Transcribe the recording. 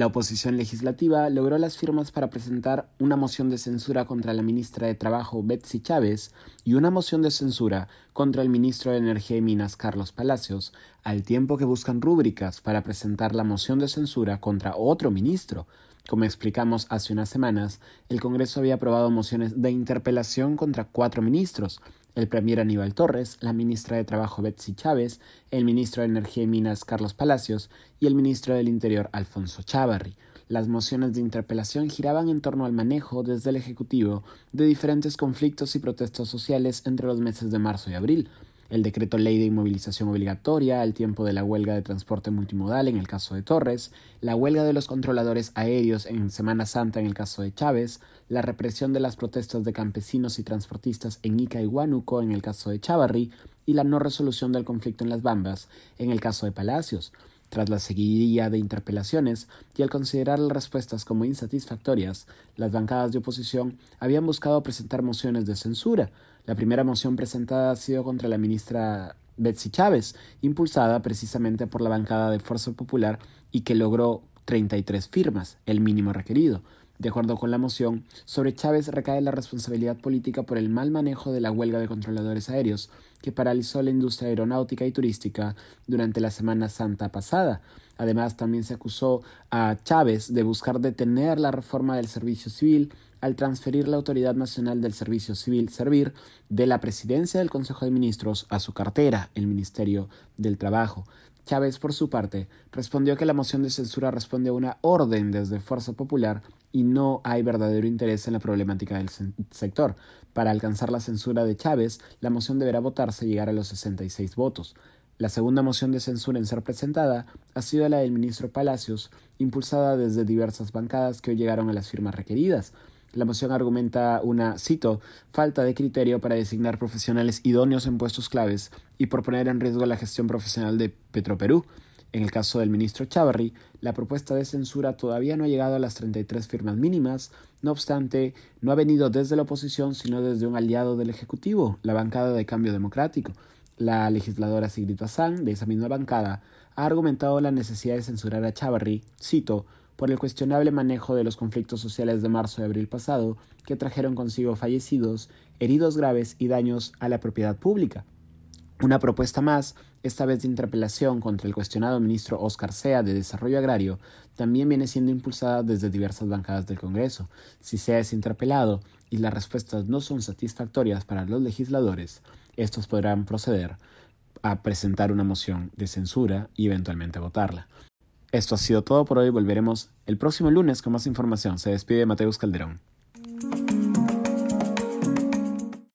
La oposición legislativa logró las firmas para presentar una moción de censura contra la ministra de Trabajo Betsy Chávez y una moción de censura contra el ministro de Energía y Minas Carlos Palacios, al tiempo que buscan rúbricas para presentar la moción de censura contra otro ministro. Como explicamos hace unas semanas, el Congreso había aprobado mociones de interpelación contra cuatro ministros, el premier Aníbal Torres, la ministra de Trabajo Betsy Chávez, el ministro de Energía y Minas Carlos Palacios y el ministro del Interior Alfonso Chávarri. Las mociones de interpelación giraban en torno al manejo desde el Ejecutivo de diferentes conflictos y protestas sociales entre los meses de marzo y abril, el decreto ley de inmovilización obligatoria al tiempo de la huelga de transporte multimodal en el caso de Torres, la huelga de los controladores aéreos en Semana Santa en el caso de Chávez, la represión de las protestas de campesinos y transportistas en Ica y Huánuco en el caso de Chavarri y la no resolución del conflicto en las Bambas en el caso de Palacios. Tras la seguidilla de interpelaciones y al considerar las respuestas como insatisfactorias, las bancadas de oposición habían buscado presentar mociones de censura. La primera moción presentada ha sido contra la ministra Betsy Chávez, impulsada precisamente por la bancada de Fuerza Popular y que logró 33 firmas, el mínimo requerido. De acuerdo con la moción, sobre Chávez recae la responsabilidad política por el mal manejo de la huelga de controladores aéreos, que paralizó la industria aeronáutica y turística durante la Semana Santa pasada. Además, también se acusó a Chávez de buscar detener la reforma del servicio civil al transferir la Autoridad Nacional del Servicio Civil Servir de la presidencia del Consejo de Ministros a su cartera, el Ministerio del Trabajo. Chávez, por su parte, respondió que la moción de censura responde a una orden desde Fuerza Popular y no hay verdadero interés en la problemática del sector. Para alcanzar la censura de Chávez, la moción deberá votarse y llegar a los 66 votos. La segunda moción de censura en ser presentada ha sido la del ministro Palacios, impulsada desde diversas bancadas que hoy llegaron a las firmas requeridas. La moción argumenta una, cito, falta de criterio para designar profesionales idóneos en puestos claves y por poner en riesgo la gestión profesional de Petroperú. En el caso del ministro Chavarri, la propuesta de censura todavía no ha llegado a las 33 firmas mínimas, no obstante, no ha venido desde la oposición, sino desde un aliado del Ejecutivo, la bancada de Cambio Democrático. La legisladora Sigrid Bazán, de esa misma bancada, ha argumentado la necesidad de censurar a Chavarri, cito, por el cuestionable manejo de los conflictos sociales de marzo y abril pasado, que trajeron consigo fallecidos, heridos graves y daños a la propiedad pública. Una propuesta más, esta vez de interpelación contra el cuestionado ministro Oscar Sea de Desarrollo Agrario, también viene siendo impulsada desde diversas bancadas del Congreso. Si Sea es interpelado y las respuestas no son satisfactorias para los legisladores, estos podrán proceder a presentar una moción de censura y eventualmente votarla. Esto ha sido todo por hoy. Volveremos el próximo lunes con más información. Se despide Mateus Calderón.